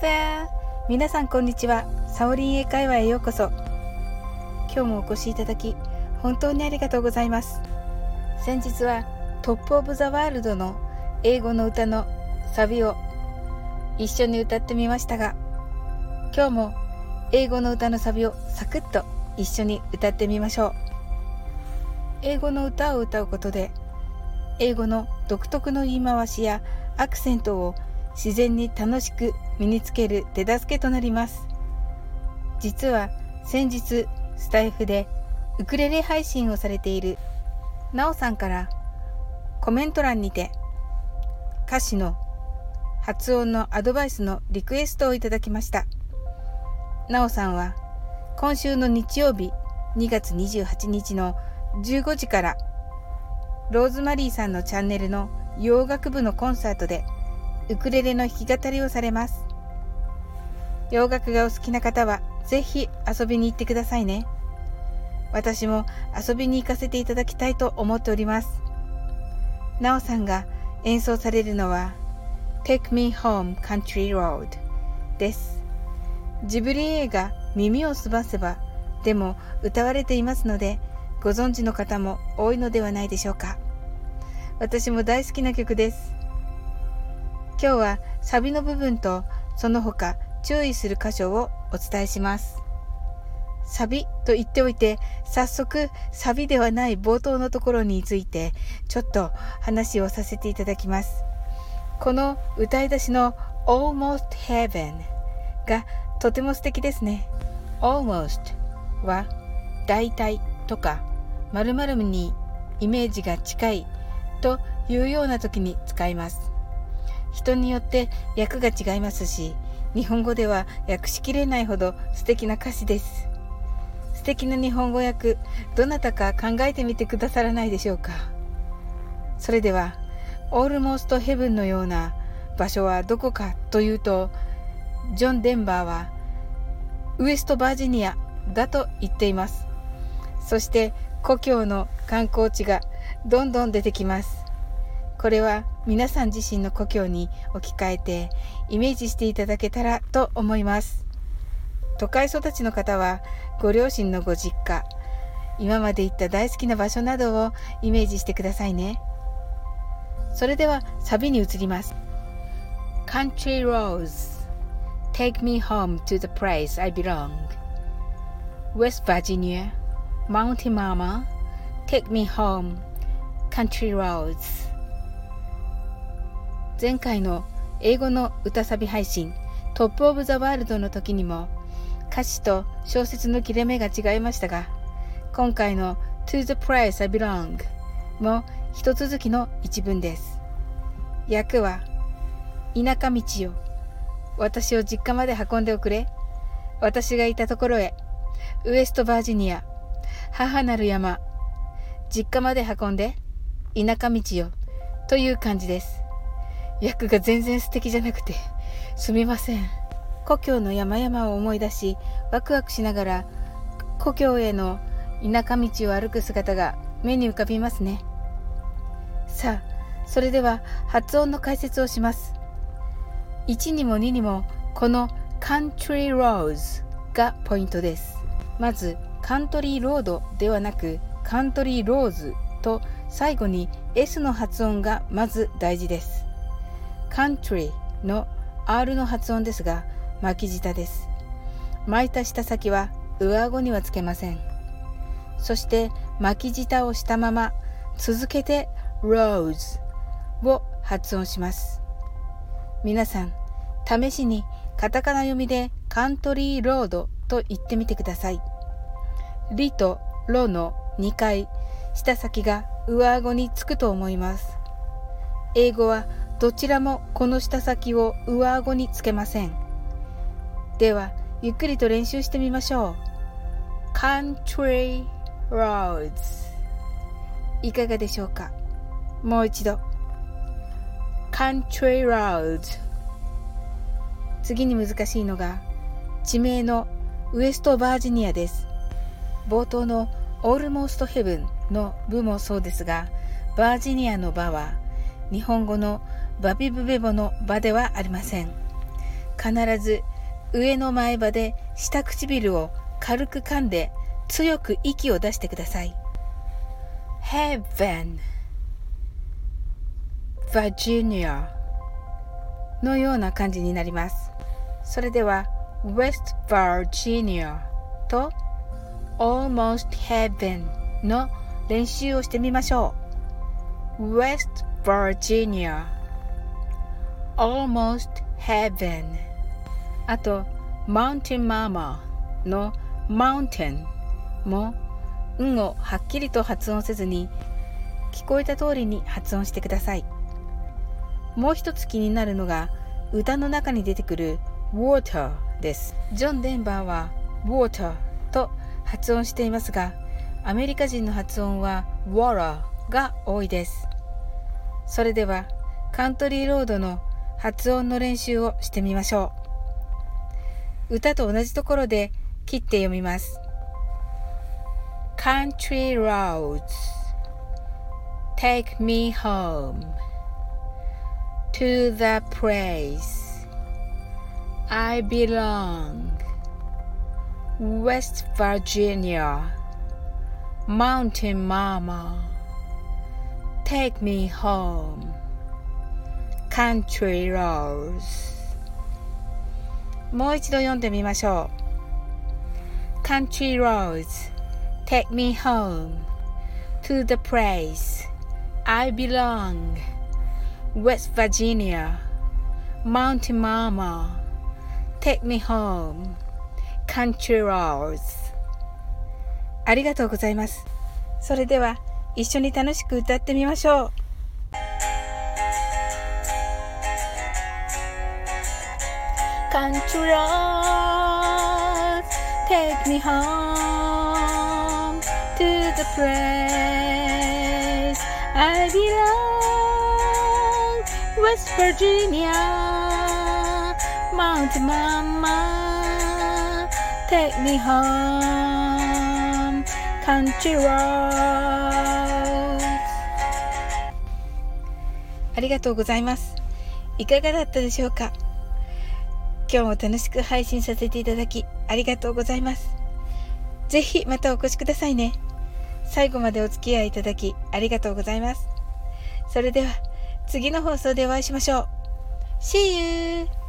there! 皆さんこんにちは。サオリン英会話へようこそ。今日もお越しいただき、本当にありがとうございます。先日はトップオブザワールドの英語の歌のサビを一緒に歌ってみましたが、今日も英語の歌のサビをサクッと一緒に歌ってみましょう。英語の歌を歌うことで、英語の独特の言い回しやアクセントを自然に楽しく身につける手助けとなります。実は先日スタイフでウクレレ配信をされているなおさんからコメント欄にて歌詞の発音のアドバイスのリクエストをいただきました。なおさんは今週の日曜日2月28日の15時からローズマリーさんのチャンネルの洋楽部のコンサートでウクレレの弾き語りをされます。洋楽がお好きな方はぜひ遊びに行ってくださいね。私も遊びに行かせていただきたいと思っております。なおさんが演奏されるのは Take Me Home Country Road です。ジブリ映画耳をすばせばでも歌われていますのでご存知の方も多いのではないでしょうか。私も大好きな曲です。今日はサビの部分とその他注意する箇所をお伝えします。サビと言っておいて早速サビではない冒頭のところについてちょっと話をさせていただきます。この歌い出しの Almost Heaven がとても素敵ですね。Almost は大体とか〇〇にイメージが近いというような時に使います。人によって訳が違いますし日本語では訳しきれないほど素敵な歌詞です。素敵な日本語訳どなたか考えてみてくださらないでしょうか。それではオールモーストヘブンのような場所はどこかというとジョン・デンバーはウエストバージニアだと言っています。そして故郷の観光地がどんどん出てきます。これは皆さん自身の故郷に置き換えてイメージしていただけたらと思います都会育ちの方はご両親のご実家今まで行った大好きな場所などをイメージしてくださいねそれではサビに移ります Country Rose Take me home to the place I belong West Virginia Mountain Mama Take me home Country Roads 前回の英語の歌サビ配信トップオブザワールドの時にも歌詞と小説の切れ目が違いましたが今回の To the place I belong も一続きの一文です。訳は田舎道よ。私を実家まで運んでおくれ。私がいたところへウエストバージニア母なる山実家まで運んで田舎道よ。という感じです。役が全然素敵じゃなくてすみません。故郷の山々を思い出しワクワクしながら故郷への田舎道を歩く姿が目に浮かびますね。さあそれでは発音の解説をします。1にも2にもこの Country Roads がポイントです。まずカントリーロードではなくカントリーローズと最後に S の発音がまず大事です。Country の R の発音ですが巻き舌です。巻いた舌先は上顎にはつけません。そして巻き舌をしたまま続けて rose を発音します。皆さん試しにカタカナ読みでカントリーロードと言ってみてください。リとロの2回舌先が上顎につくと思います。英語はどちらもこの舌先を上顎につけません。ではゆっくりと練習してみましょう。Country Roads いかがでしょうか？もう一度。Country Roads 次に難しいのが地名のウエストバージニアです。冒頭の Almost Heaven の部もそうですがバージニアの場は日本語のバビブベボの場ではありません必ず上の前歯で下唇を軽く噛んで強く息を出してください。Heaven Virginia のような感じになります。それでは West Virginia と Almost Heaven の練習をしてみましょう。West Virginia Almost Heaven あと Mountain Mama の Mountain も運をはっきりと発音せずに聞こえた通りに発音してください。もう一つ気になるのが歌の中に出てくる water です。ジョン・デンバーは water と発音していますが、アメリカ人の発音は water が多いです。それではカントリーロードの発音の練習をしてみましょう。歌と同じところで切って読みます。Country roads take me home to the place I belong. West Virginia, Mountain Mama, take me home. Country Roads もう一度読んでみましょう。Country Roads, take me home to the place I belong. West Virginia, Mountain Mama, Take Me Home, Country Roads ありがとうございます。それでは一緒に楽しく歌ってみましょう。Controls. take me home to the place I belong. West Virginia, Mount Mama, take me home, country roads. ありがとうございます。いかがだったでしょうか今日も楽しく配信させていただきありがとうございます。ぜひまたお越しくださいね。最後までお付き合いいただきありがとうございます。それでは。次の放送でお会いしましょう。See you!